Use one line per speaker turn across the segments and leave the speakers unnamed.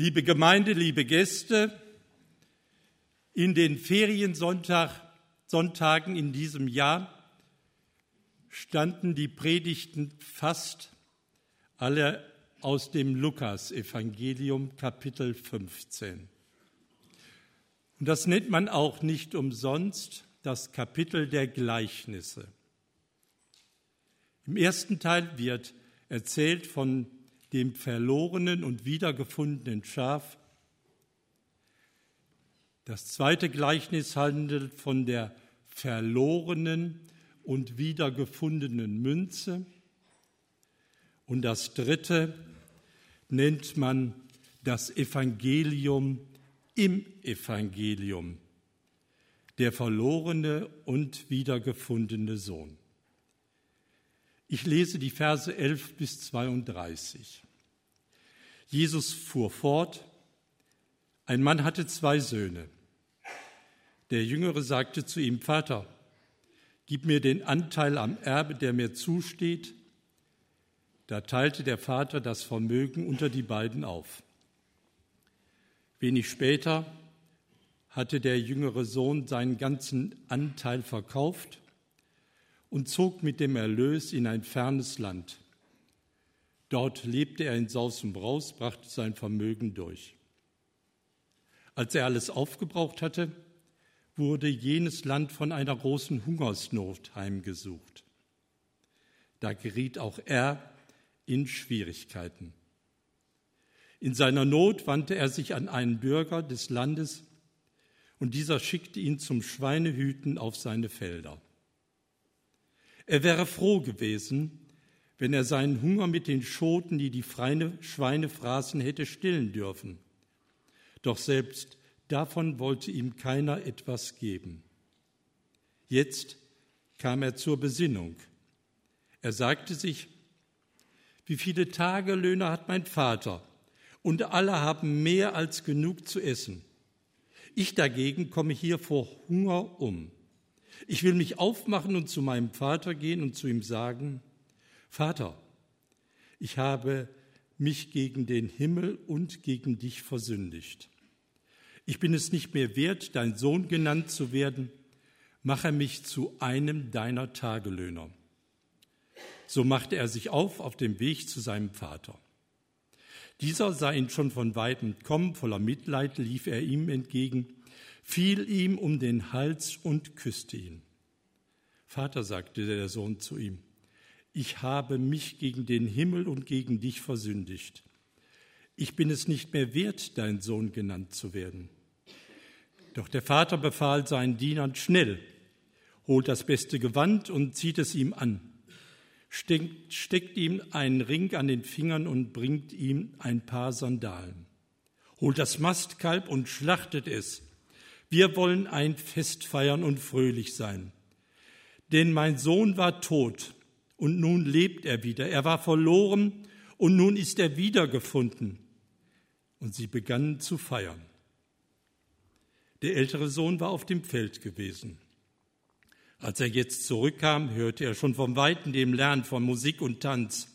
Liebe Gemeinde, liebe Gäste, in den Feriensonntagen in diesem Jahr standen die Predigten fast alle aus dem Lukas-Evangelium, Kapitel 15. Und das nennt man auch nicht umsonst das Kapitel der Gleichnisse. Im ersten Teil wird erzählt von dem verlorenen und wiedergefundenen Schaf. Das zweite Gleichnis handelt von der verlorenen und wiedergefundenen Münze. Und das dritte nennt man das Evangelium im Evangelium, der verlorene und wiedergefundene Sohn. Ich lese die Verse 11 bis 32. Jesus fuhr fort, ein Mann hatte zwei Söhne. Der Jüngere sagte zu ihm, Vater, gib mir den Anteil am Erbe, der mir zusteht. Da teilte der Vater das Vermögen unter die beiden auf. Wenig später hatte der jüngere Sohn seinen ganzen Anteil verkauft und zog mit dem Erlös in ein fernes Land. Dort lebte er in Saus und Braus, brachte sein Vermögen durch. Als er alles aufgebraucht hatte, wurde jenes Land von einer großen Hungersnot heimgesucht. Da geriet auch er in Schwierigkeiten. In seiner Not wandte er sich an einen Bürger des Landes und dieser schickte ihn zum Schweinehüten auf seine Felder. Er wäre froh gewesen, wenn er seinen Hunger mit den Schoten, die die Schweine fraßen, hätte stillen dürfen. Doch selbst davon wollte ihm keiner etwas geben. Jetzt kam er zur Besinnung. Er sagte sich, wie viele Tagelöhner hat mein Vater, und alle haben mehr als genug zu essen. Ich dagegen komme hier vor Hunger um. Ich will mich aufmachen und zu meinem Vater gehen und zu ihm sagen, Vater, ich habe mich gegen den Himmel und gegen dich versündigt. Ich bin es nicht mehr wert, dein Sohn genannt zu werden. Mache mich zu einem deiner Tagelöhner. So machte er sich auf auf dem Weg zu seinem Vater. Dieser sah ihn schon von weitem kommen, voller Mitleid lief er ihm entgegen fiel ihm um den Hals und küsste ihn. Vater, sagte der Sohn zu ihm, ich habe mich gegen den Himmel und gegen dich versündigt. Ich bin es nicht mehr wert, dein Sohn genannt zu werden. Doch der Vater befahl seinen Dienern schnell, holt das beste Gewand und zieht es ihm an, steckt, steckt ihm einen Ring an den Fingern und bringt ihm ein paar Sandalen, holt das Mastkalb und schlachtet es wir wollen ein Fest feiern und fröhlich sein. Denn mein Sohn war tot und nun lebt er wieder. Er war verloren und nun ist er wiedergefunden. Und sie begannen zu feiern. Der ältere Sohn war auf dem Feld gewesen. Als er jetzt zurückkam, hörte er schon vom Weiten dem Lernen von Musik und Tanz.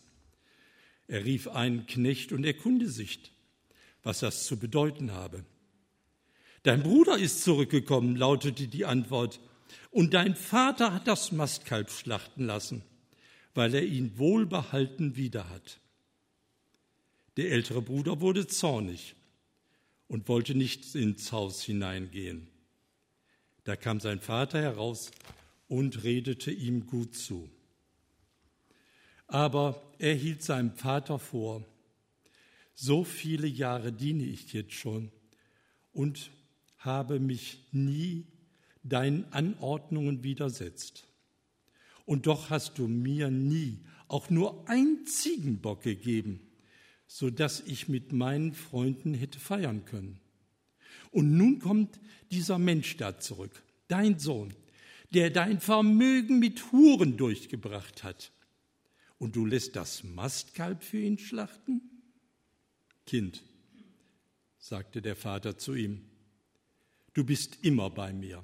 Er rief einen Knecht und erkunde sich, was das zu bedeuten habe. Dein Bruder ist zurückgekommen, lautete die Antwort, und dein Vater hat das Mastkalb schlachten lassen, weil er ihn wohlbehalten wieder hat. Der ältere Bruder wurde zornig und wollte nicht ins Haus hineingehen. Da kam sein Vater heraus und redete ihm gut zu. Aber er hielt seinem Vater vor, so viele Jahre diene ich jetzt schon und habe mich nie deinen Anordnungen widersetzt. Und doch hast du mir nie auch nur ein Ziegenbock gegeben, so dass ich mit meinen Freunden hätte feiern können. Und nun kommt dieser Mensch da zurück, dein Sohn, der dein Vermögen mit Huren durchgebracht hat. Und du lässt das Mastkalb für ihn schlachten? Kind, sagte der Vater zu ihm, du bist immer bei mir.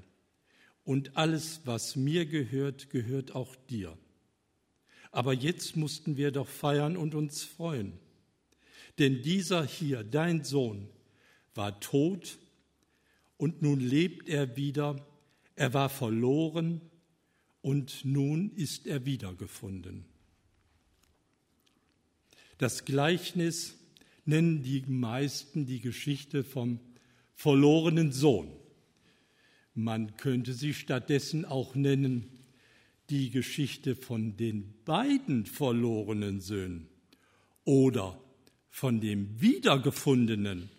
Und alles, was mir gehört, gehört auch dir. Aber jetzt mussten wir doch feiern und uns freuen. Denn dieser hier, dein Sohn, war tot und nun lebt er wieder. Er war verloren und nun ist er wiedergefunden. Das Gleichnis nennen die meisten die Geschichte vom verlorenen Sohn. Man könnte sie stattdessen auch nennen die Geschichte von den beiden verlorenen Söhnen oder von dem Wiedergefundenen.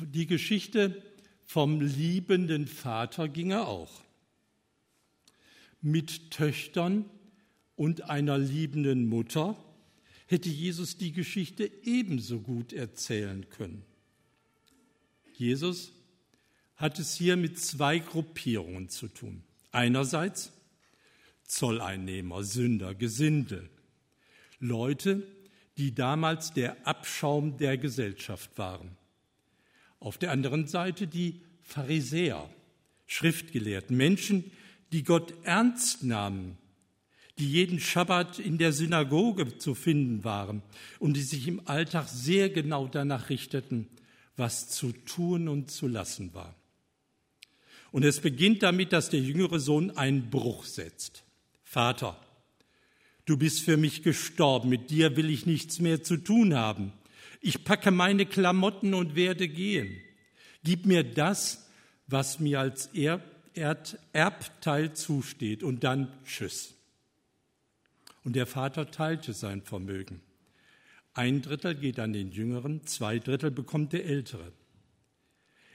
Die Geschichte vom liebenden Vater ging er auch. Mit Töchtern und einer liebenden Mutter hätte Jesus die Geschichte ebenso gut erzählen können. Jesus hat es hier mit zwei Gruppierungen zu tun. Einerseits Zolleinnehmer, Sünder, Gesindel, Leute, die damals der Abschaum der Gesellschaft waren. Auf der anderen Seite die Pharisäer, Schriftgelehrten, Menschen, die Gott ernst nahmen, die jeden Schabbat in der Synagoge zu finden waren und die sich im Alltag sehr genau danach richteten, was zu tun und zu lassen war. Und es beginnt damit, dass der jüngere Sohn einen Bruch setzt. Vater, du bist für mich gestorben, mit dir will ich nichts mehr zu tun haben. Ich packe meine Klamotten und werde gehen. Gib mir das, was mir als Erb Erbteil zusteht und dann Tschüss. Und der Vater teilte sein Vermögen. Ein Drittel geht an den Jüngeren, zwei Drittel bekommt der Ältere.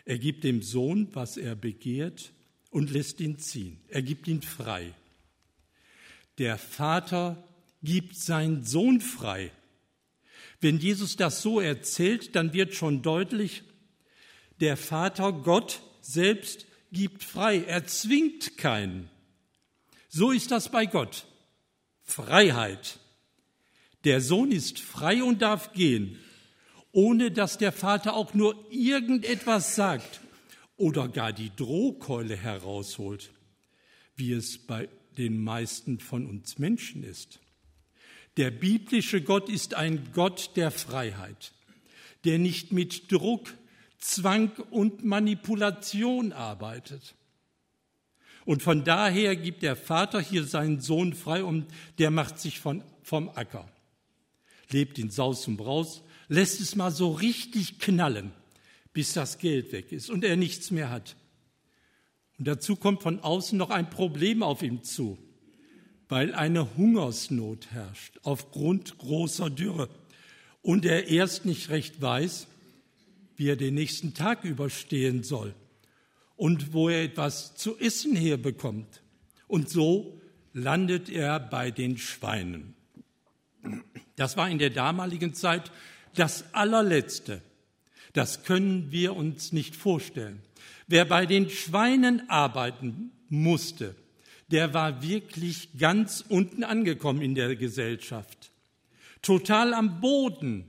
Er gibt dem Sohn, was er begehrt, und lässt ihn ziehen. Er gibt ihn frei. Der Vater gibt seinen Sohn frei. Wenn Jesus das so erzählt, dann wird schon deutlich, der Vater, Gott selbst, gibt frei. Er zwingt keinen. So ist das bei Gott. Freiheit. Der Sohn ist frei und darf gehen, ohne dass der Vater auch nur irgendetwas sagt oder gar die Drohkeule herausholt, wie es bei den meisten von uns Menschen ist. Der biblische Gott ist ein Gott der Freiheit, der nicht mit Druck, Zwang und Manipulation arbeitet. Und von daher gibt der Vater hier seinen Sohn frei und der macht sich von, vom Acker. Lebt in Saus und Braus, lässt es mal so richtig knallen, bis das Geld weg ist und er nichts mehr hat. Und dazu kommt von außen noch ein Problem auf ihm zu, weil eine Hungersnot herrscht aufgrund großer Dürre und er erst nicht recht weiß, wie er den nächsten Tag überstehen soll und wo er etwas zu essen herbekommt. Und so landet er bei den Schweinen. Das war in der damaligen Zeit das allerletzte. Das können wir uns nicht vorstellen. Wer bei den Schweinen arbeiten musste, der war wirklich ganz unten angekommen in der Gesellschaft. Total am Boden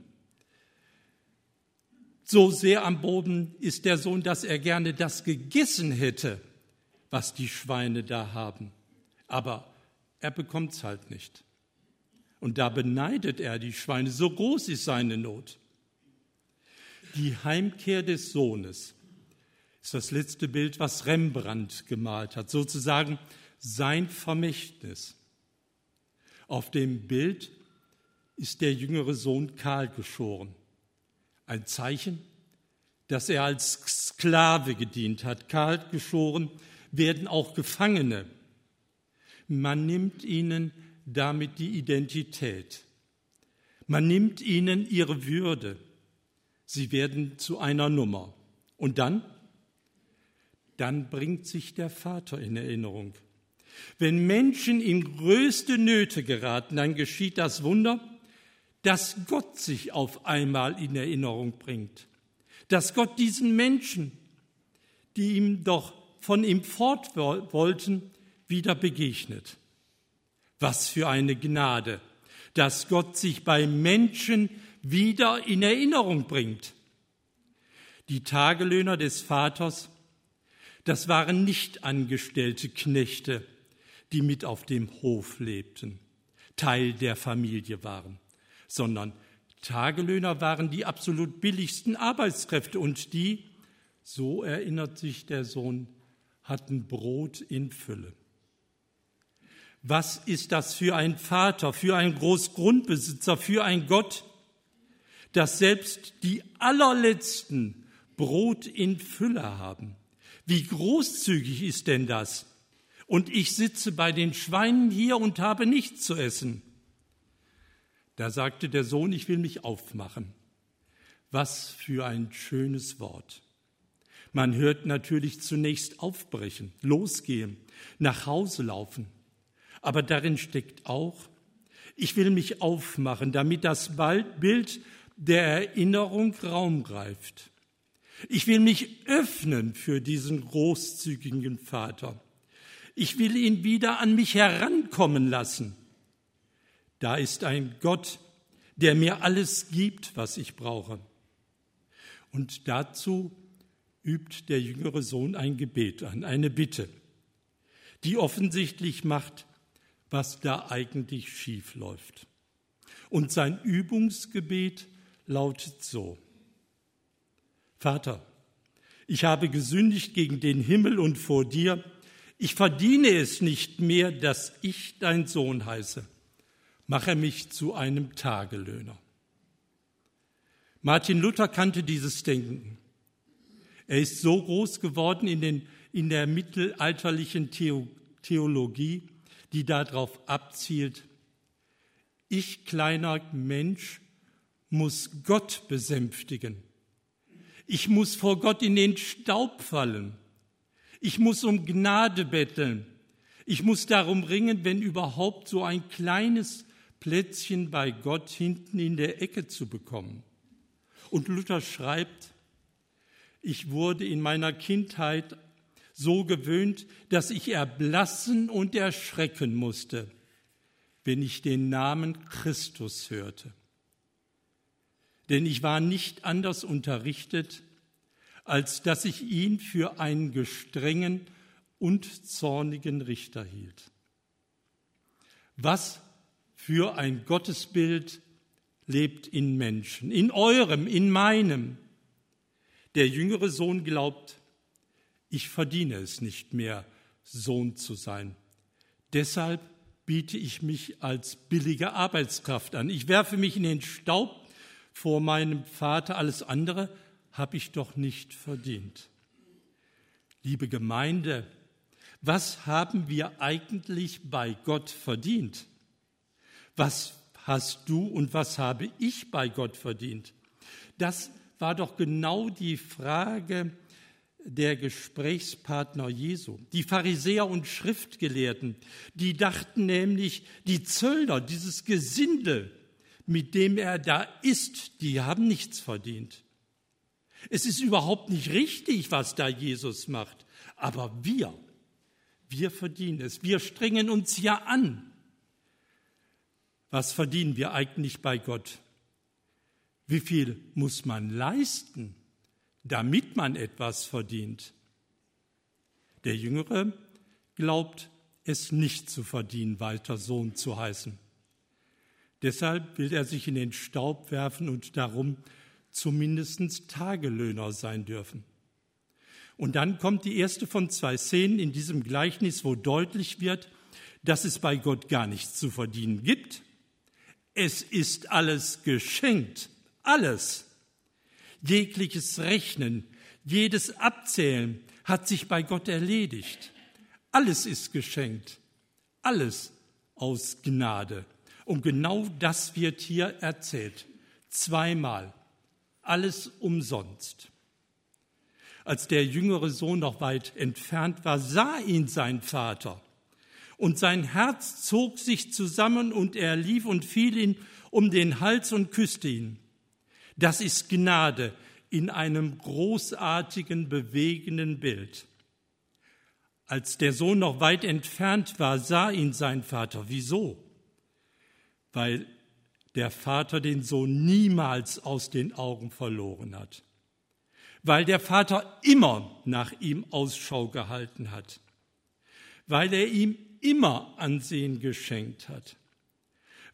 so sehr am Boden ist der Sohn, dass er gerne das gegessen hätte, was die Schweine da haben. Aber er bekommt es halt nicht. Und da beneidet er die Schweine, so groß ist seine Not. Die Heimkehr des Sohnes ist das letzte Bild, was Rembrandt gemalt hat, sozusagen sein Vermächtnis. Auf dem Bild ist der jüngere Sohn kahl geschoren. Ein Zeichen, dass er als Sklave gedient hat. Kalt geschoren werden auch Gefangene. Man nimmt ihnen damit die Identität. Man nimmt ihnen ihre Würde. Sie werden zu einer Nummer. Und dann? Dann bringt sich der Vater in Erinnerung. Wenn Menschen in größte Nöte geraten, dann geschieht das Wunder, dass Gott sich auf einmal in Erinnerung bringt. Dass Gott diesen Menschen, die ihm doch von ihm fort wollten, wieder begegnet. Was für eine Gnade, dass Gott sich bei Menschen wieder in Erinnerung bringt. Die Tagelöhner des Vaters, das waren nicht angestellte Knechte, die mit auf dem Hof lebten, Teil der Familie waren sondern Tagelöhner waren die absolut billigsten Arbeitskräfte und die, so erinnert sich der Sohn, hatten Brot in Fülle. Was ist das für ein Vater, für ein Großgrundbesitzer, für ein Gott, dass selbst die allerletzten Brot in Fülle haben? Wie großzügig ist denn das? Und ich sitze bei den Schweinen hier und habe nichts zu essen. Da sagte der Sohn, ich will mich aufmachen. Was für ein schönes Wort. Man hört natürlich zunächst aufbrechen, losgehen, nach Hause laufen. Aber darin steckt auch, ich will mich aufmachen, damit das Bild der Erinnerung Raum greift. Ich will mich öffnen für diesen großzügigen Vater. Ich will ihn wieder an mich herankommen lassen. Da ist ein Gott, der mir alles gibt, was ich brauche. Und dazu übt der jüngere Sohn ein Gebet an, eine Bitte, die offensichtlich macht, was da eigentlich schief läuft. Und sein Übungsgebet lautet so. Vater, ich habe gesündigt gegen den Himmel und vor dir. Ich verdiene es nicht mehr, dass ich dein Sohn heiße. Mache mich zu einem Tagelöhner. Martin Luther kannte dieses Denken. Er ist so groß geworden in, den, in der mittelalterlichen Theologie, die darauf abzielt, ich kleiner Mensch muss Gott besänftigen. Ich muss vor Gott in den Staub fallen. Ich muss um Gnade betteln. Ich muss darum ringen, wenn überhaupt so ein kleines Plätzchen bei Gott hinten in der Ecke zu bekommen. Und Luther schreibt, ich wurde in meiner Kindheit so gewöhnt, dass ich erblassen und erschrecken musste, wenn ich den Namen Christus hörte. Denn ich war nicht anders unterrichtet, als dass ich ihn für einen gestrengen und zornigen Richter hielt. Was für ein Gottesbild lebt in Menschen, in eurem, in meinem. Der jüngere Sohn glaubt, ich verdiene es nicht mehr, Sohn zu sein. Deshalb biete ich mich als billige Arbeitskraft an. Ich werfe mich in den Staub vor meinem Vater. Alles andere habe ich doch nicht verdient. Liebe Gemeinde, was haben wir eigentlich bei Gott verdient? was hast du und was habe ich bei Gott verdient? Das war doch genau die Frage der Gesprächspartner Jesu. Die Pharisäer und Schriftgelehrten, die dachten nämlich, die Zöllner, dieses Gesindel, mit dem er da ist, die haben nichts verdient. Es ist überhaupt nicht richtig, was da Jesus macht. Aber wir, wir verdienen es. Wir strengen uns ja an. Was verdienen wir eigentlich bei Gott? Wie viel muss man leisten, damit man etwas verdient? Der Jüngere glaubt, es nicht zu verdienen, weiter Sohn zu heißen. Deshalb will er sich in den Staub werfen und darum zumindest Tagelöhner sein dürfen. Und dann kommt die erste von zwei Szenen in diesem Gleichnis, wo deutlich wird, dass es bei Gott gar nichts zu verdienen gibt, es ist alles geschenkt, alles. Jegliches Rechnen, jedes Abzählen hat sich bei Gott erledigt. Alles ist geschenkt, alles aus Gnade. Und genau das wird hier erzählt. Zweimal. Alles umsonst. Als der jüngere Sohn noch weit entfernt war, sah ihn sein Vater und sein Herz zog sich zusammen und er lief und fiel ihn um den Hals und küsste ihn. Das ist Gnade in einem großartigen, bewegenden Bild. Als der Sohn noch weit entfernt war, sah ihn sein Vater. Wieso? Weil der Vater den Sohn niemals aus den Augen verloren hat. Weil der Vater immer nach ihm Ausschau gehalten hat. Weil er ihm immer Ansehen geschenkt hat,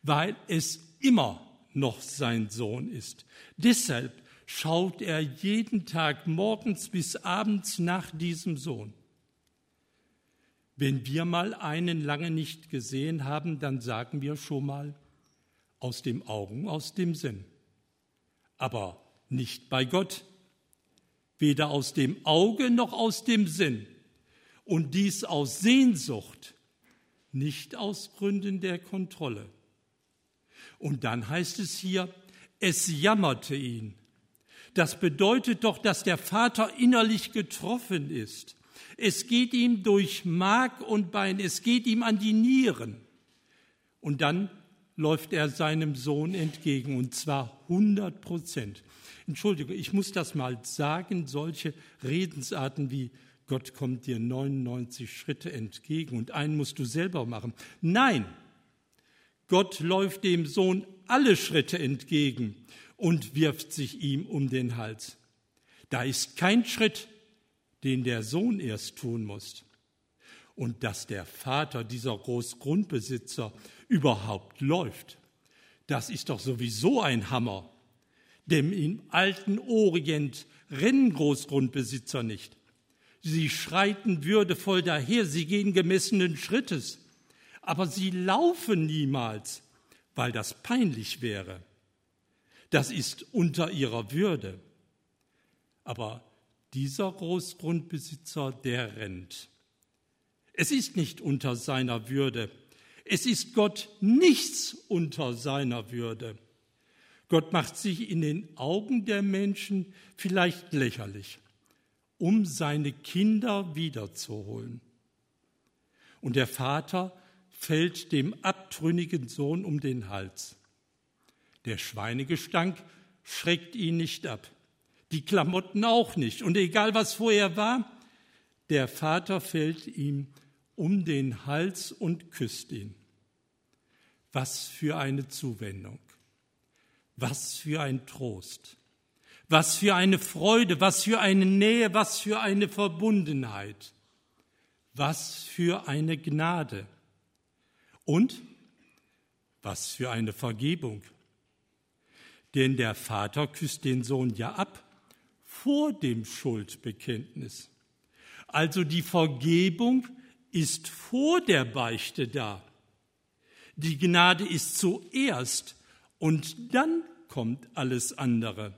weil es immer noch sein Sohn ist. Deshalb schaut er jeden Tag morgens bis abends nach diesem Sohn. Wenn wir mal einen lange nicht gesehen haben, dann sagen wir schon mal aus dem Augen, aus dem Sinn. Aber nicht bei Gott. Weder aus dem Auge noch aus dem Sinn. Und dies aus Sehnsucht, nicht aus Gründen der Kontrolle. Und dann heißt es hier, es jammerte ihn. Das bedeutet doch, dass der Vater innerlich getroffen ist. Es geht ihm durch Mark und Bein, es geht ihm an die Nieren. Und dann läuft er seinem Sohn entgegen, und zwar 100 Prozent. Entschuldige, ich muss das mal sagen, solche Redensarten wie Gott kommt dir 99 Schritte entgegen und einen musst du selber machen. Nein, Gott läuft dem Sohn alle Schritte entgegen und wirft sich ihm um den Hals. Da ist kein Schritt, den der Sohn erst tun muss. Und dass der Vater, dieser Großgrundbesitzer, überhaupt läuft, das ist doch sowieso ein Hammer. Denn im alten Orient rennen Großgrundbesitzer nicht. Sie schreiten würdevoll daher, sie gehen gemessenen Schrittes, aber sie laufen niemals, weil das peinlich wäre. Das ist unter ihrer Würde. Aber dieser Großgrundbesitzer, der rennt. Es ist nicht unter seiner Würde. Es ist Gott nichts unter seiner Würde. Gott macht sich in den Augen der Menschen vielleicht lächerlich, um seine Kinder wiederzuholen. Und der Vater fällt dem abtrünnigen Sohn um den Hals. Der Schweinegestank schreckt ihn nicht ab. Die Klamotten auch nicht. Und egal was vorher war, der Vater fällt ihm um den Hals und küsst ihn. Was für eine Zuwendung, was für ein Trost, was für eine Freude, was für eine Nähe, was für eine Verbundenheit, was für eine Gnade und was für eine Vergebung. Denn der Vater küsst den Sohn ja ab vor dem Schuldbekenntnis. Also die Vergebung ist vor der Beichte da. Die Gnade ist zuerst und dann kommt alles andere.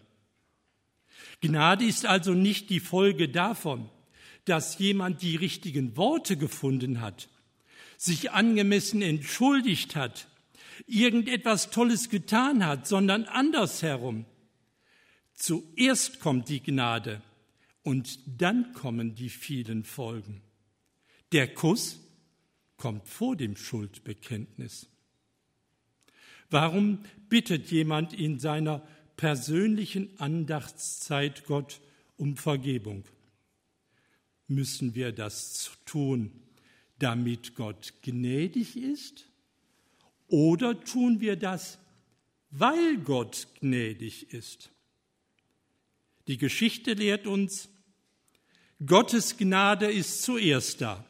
Gnade ist also nicht die Folge davon, dass jemand die richtigen Worte gefunden hat, sich angemessen entschuldigt hat, irgendetwas Tolles getan hat, sondern andersherum. Zuerst kommt die Gnade und dann kommen die vielen Folgen. Der Kuss kommt vor dem Schuldbekenntnis. Warum bittet jemand in seiner persönlichen Andachtszeit Gott um Vergebung? Müssen wir das tun, damit Gott gnädig ist? Oder tun wir das, weil Gott gnädig ist? Die Geschichte lehrt uns, Gottes Gnade ist zuerst da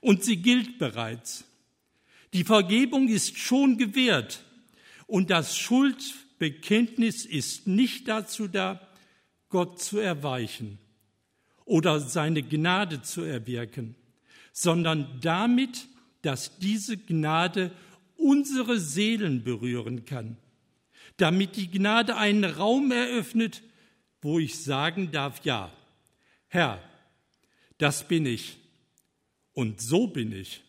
und sie gilt bereits. Die Vergebung ist schon gewährt und das Schuldbekenntnis ist nicht dazu da, Gott zu erweichen oder seine Gnade zu erwirken, sondern damit, dass diese Gnade unsere Seelen berühren kann, damit die Gnade einen Raum eröffnet, wo ich sagen darf, ja, Herr, das bin ich und so bin ich.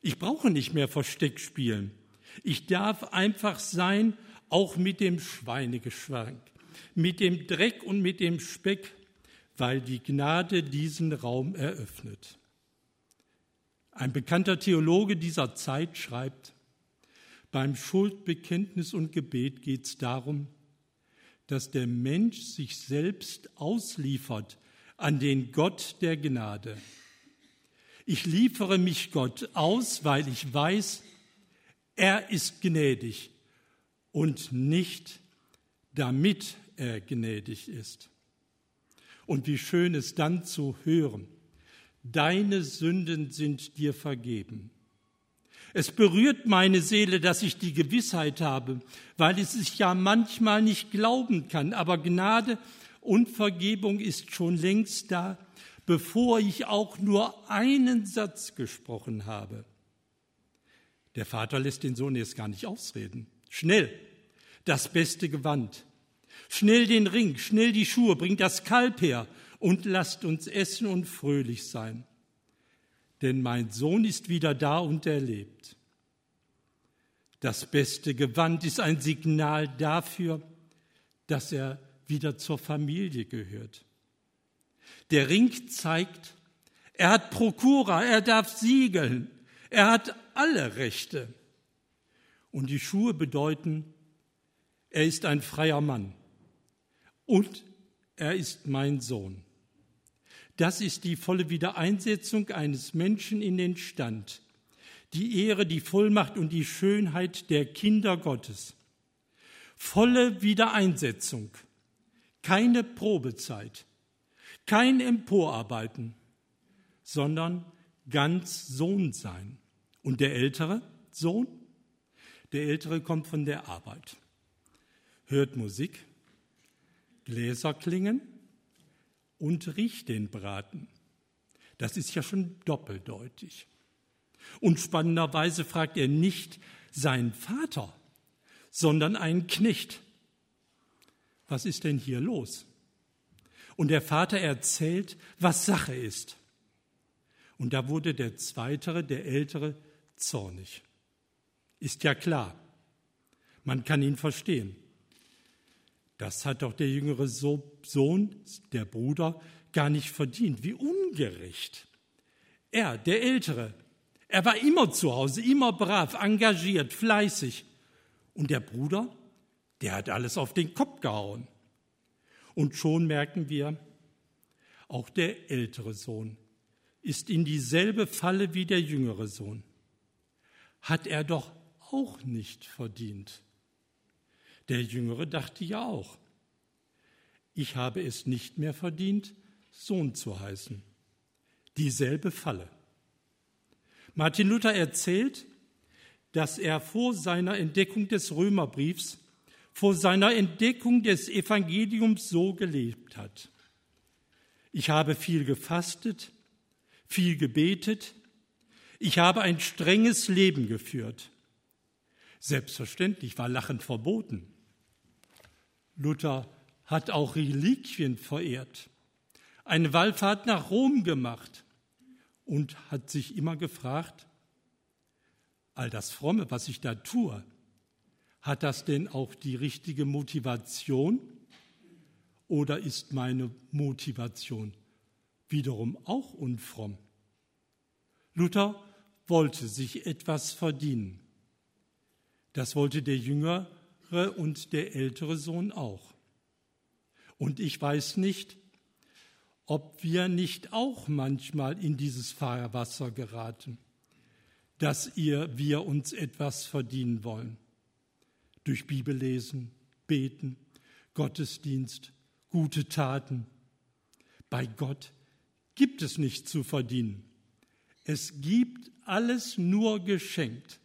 Ich brauche nicht mehr Versteck spielen. Ich darf einfach sein, auch mit dem Schweinegeschwank, mit dem Dreck und mit dem Speck, weil die Gnade diesen Raum eröffnet. Ein bekannter Theologe dieser Zeit schreibt, beim Schuldbekenntnis und Gebet geht es darum, dass der Mensch sich selbst ausliefert an den Gott der Gnade. Ich liefere mich Gott aus, weil ich weiß, er ist gnädig und nicht damit er gnädig ist. Und wie schön es dann zu hören, deine Sünden sind dir vergeben. Es berührt meine Seele, dass ich die Gewissheit habe, weil es sich ja manchmal nicht glauben kann, aber Gnade und Vergebung ist schon längst da, bevor ich auch nur einen Satz gesprochen habe. Der Vater lässt den Sohn jetzt gar nicht ausreden. Schnell, das beste Gewand. Schnell den Ring, schnell die Schuhe, bringt das Kalb her und lasst uns essen und fröhlich sein. Denn mein Sohn ist wieder da und er lebt. Das beste Gewand ist ein Signal dafür, dass er wieder zur Familie gehört. Der Ring zeigt, er hat Prokura, er darf siegeln, er hat alle Rechte. Und die Schuhe bedeuten, er ist ein freier Mann und er ist mein Sohn. Das ist die volle Wiedereinsetzung eines Menschen in den Stand, die Ehre, die Vollmacht und die Schönheit der Kinder Gottes. Volle Wiedereinsetzung, keine Probezeit, kein Emporarbeiten, sondern ganz Sohn sein. Und der ältere Sohn? Der ältere kommt von der Arbeit, hört Musik, Gläser klingen und riecht den Braten. Das ist ja schon doppeldeutig. Und spannenderweise fragt er nicht seinen Vater, sondern einen Knecht. Was ist denn hier los? Und der Vater erzählt, was Sache ist. Und da wurde der Zweitere, der Ältere, zornig. Ist ja klar. Man kann ihn verstehen. Das hat doch der jüngere Sohn, der Bruder, gar nicht verdient. Wie ungerecht. Er, der Ältere, er war immer zu Hause, immer brav, engagiert, fleißig. Und der Bruder, der hat alles auf den Kopf gehauen. Und schon merken wir, auch der ältere Sohn ist in dieselbe Falle wie der jüngere Sohn. Hat er doch auch nicht verdient. Der Jüngere dachte ja auch, ich habe es nicht mehr verdient, Sohn zu heißen. Dieselbe Falle. Martin Luther erzählt, dass er vor seiner Entdeckung des Römerbriefs, vor seiner Entdeckung des Evangeliums so gelebt hat. Ich habe viel gefastet, viel gebetet, ich habe ein strenges Leben geführt. Selbstverständlich war Lachen verboten. Luther hat auch Reliquien verehrt, eine Wallfahrt nach Rom gemacht und hat sich immer gefragt, all das Fromme, was ich da tue, hat das denn auch die richtige Motivation oder ist meine Motivation wiederum auch unfromm? Luther wollte sich etwas verdienen. Das wollte der Jünger und der ältere Sohn auch. Und ich weiß nicht, ob wir nicht auch manchmal in dieses Fahrwasser geraten, dass ihr, wir uns etwas verdienen wollen. Durch Bibellesen, Beten, Gottesdienst, gute Taten. Bei Gott gibt es nichts zu verdienen. Es gibt alles nur geschenkt.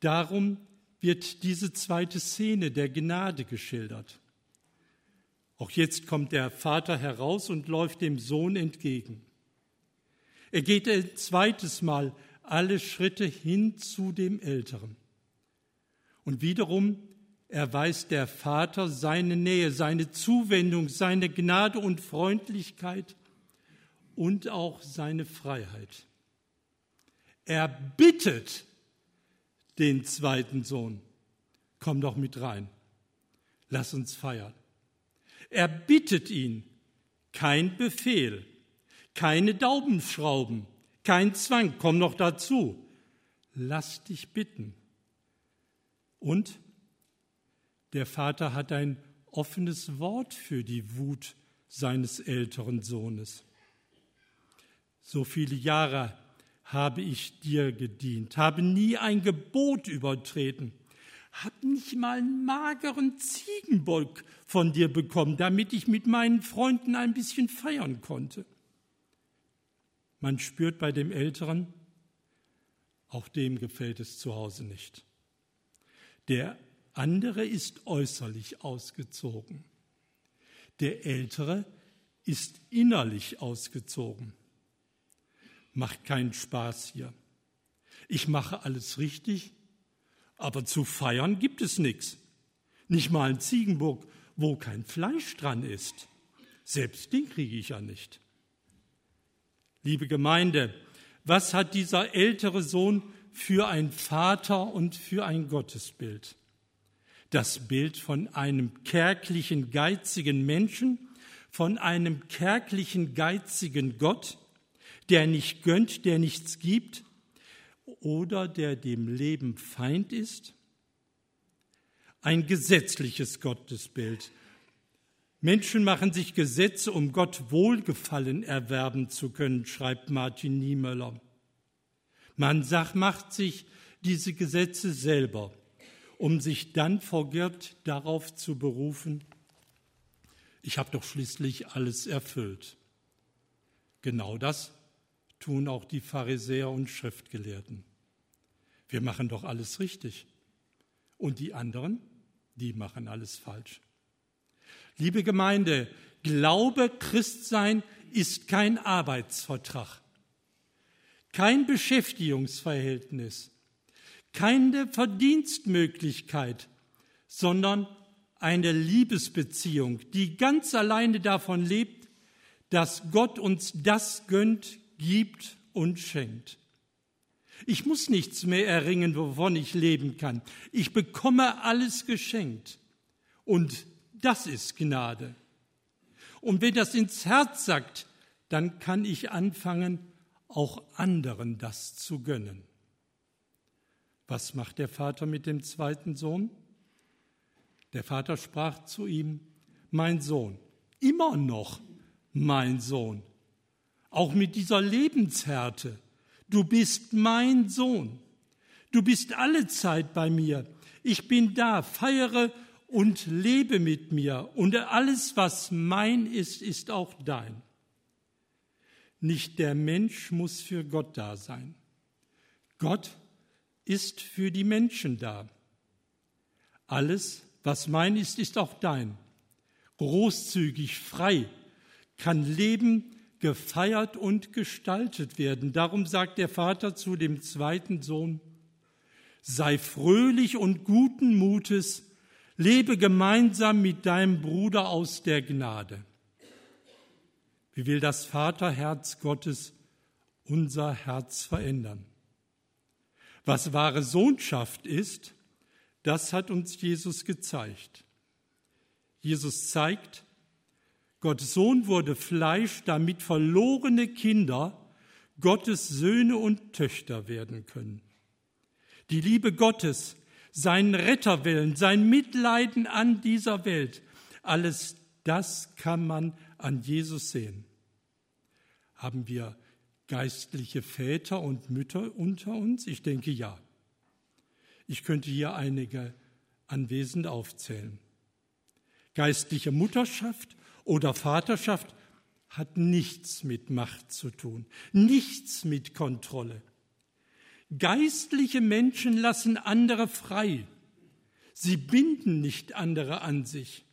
Darum wird diese zweite Szene der Gnade geschildert. Auch jetzt kommt der Vater heraus und läuft dem Sohn entgegen. Er geht ein zweites Mal alle Schritte hin zu dem Älteren. Und wiederum erweist der Vater seine Nähe, seine Zuwendung, seine Gnade und Freundlichkeit und auch seine Freiheit. Er bittet den zweiten Sohn, komm doch mit rein, lass uns feiern. Er bittet ihn, kein Befehl, keine Daumenschrauben, kein Zwang, komm noch dazu, lass dich bitten. Und der Vater hat ein offenes Wort für die Wut seines älteren Sohnes. So viele Jahre habe ich dir gedient, habe nie ein Gebot übertreten, habe nicht mal einen mageren Ziegenbock von dir bekommen, damit ich mit meinen Freunden ein bisschen feiern konnte. Man spürt bei dem Älteren, Auch dem gefällt es zu Hause nicht. Der andere ist äußerlich ausgezogen. Der ältere ist innerlich ausgezogen. Macht keinen Spaß hier. Ich mache alles richtig, aber zu feiern gibt es nichts. Nicht mal in Ziegenburg, wo kein Fleisch dran ist. Selbst den kriege ich ja nicht. Liebe Gemeinde, was hat dieser ältere Sohn für ein Vater und für ein Gottesbild? Das Bild von einem kärglichen, geizigen Menschen, von einem kärglichen, geizigen Gott, der nicht gönnt, der nichts gibt oder der dem Leben Feind ist? Ein gesetzliches Gottesbild. Menschen machen sich Gesetze, um Gott Wohlgefallen erwerben zu können, schreibt Martin Niemöller. Man sagt, macht sich diese Gesetze selber, um sich dann vor Gott darauf zu berufen, ich habe doch schließlich alles erfüllt. Genau das tun auch die Pharisäer und Schriftgelehrten. Wir machen doch alles richtig. Und die anderen, die machen alles falsch. Liebe Gemeinde, Glaube, Christsein ist kein Arbeitsvertrag, kein Beschäftigungsverhältnis, keine Verdienstmöglichkeit, sondern eine Liebesbeziehung, die ganz alleine davon lebt, dass Gott uns das gönnt, gibt und schenkt. Ich muss nichts mehr erringen, wovon ich leben kann. Ich bekomme alles geschenkt. Und das ist Gnade. Und wenn das ins Herz sagt, dann kann ich anfangen, auch anderen das zu gönnen. Was macht der Vater mit dem zweiten Sohn? Der Vater sprach zu ihm, mein Sohn, immer noch mein Sohn, auch mit dieser Lebenshärte, du bist mein Sohn, du bist alle Zeit bei mir, ich bin da, feiere und lebe mit mir und alles, was mein ist, ist auch dein. Nicht der Mensch muss für Gott da sein. Gott ist für die Menschen da. Alles, was mein ist, ist auch dein. Großzügig, frei, kann Leben gefeiert und gestaltet werden. Darum sagt der Vater zu dem zweiten Sohn, sei fröhlich und guten Mutes, lebe gemeinsam mit deinem Bruder aus der Gnade. Wie will das Vaterherz Gottes unser Herz verändern? Was wahre Sohnschaft ist, das hat uns Jesus gezeigt. Jesus zeigt, Gottes Sohn wurde Fleisch, damit verlorene Kinder Gottes Söhne und Töchter werden können. Die Liebe Gottes, sein Retterwillen, sein Mitleiden an dieser Welt, alles das kann man an Jesus sehen. Haben wir geistliche Väter und Mütter unter uns? Ich denke ja. Ich könnte hier einige anwesend aufzählen. Geistliche Mutterschaft oder Vaterschaft hat nichts mit Macht zu tun, nichts mit Kontrolle. Geistliche Menschen lassen andere frei. Sie binden nicht andere an sich.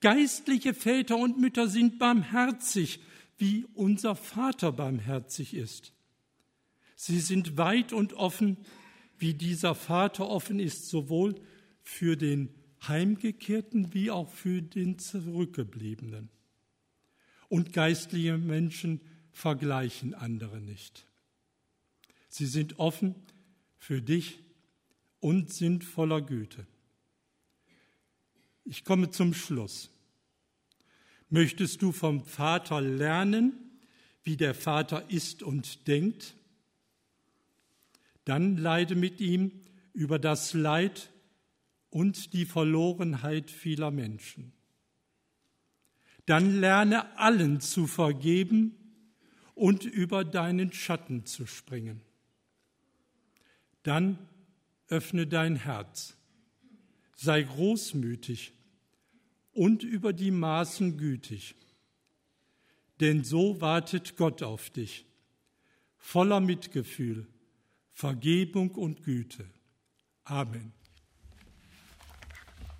Geistliche Väter und Mütter sind barmherzig, wie unser Vater barmherzig ist. Sie sind weit und offen wie dieser Vater offen ist, sowohl für den Heimgekehrten wie auch für den Zurückgebliebenen. Und geistliche Menschen vergleichen andere nicht. Sie sind offen für dich und sind voller Güte. Ich komme zum Schluss. Möchtest du vom Vater lernen, wie der Vater ist und denkt? Dann leide mit ihm über das Leid und die Verlorenheit vieler Menschen. Dann lerne allen zu vergeben und über deinen Schatten zu springen. Dann öffne dein Herz, sei großmütig und über die Maßen gütig. Denn so wartet Gott auf dich, voller Mitgefühl Vergebung und Güte. Amen.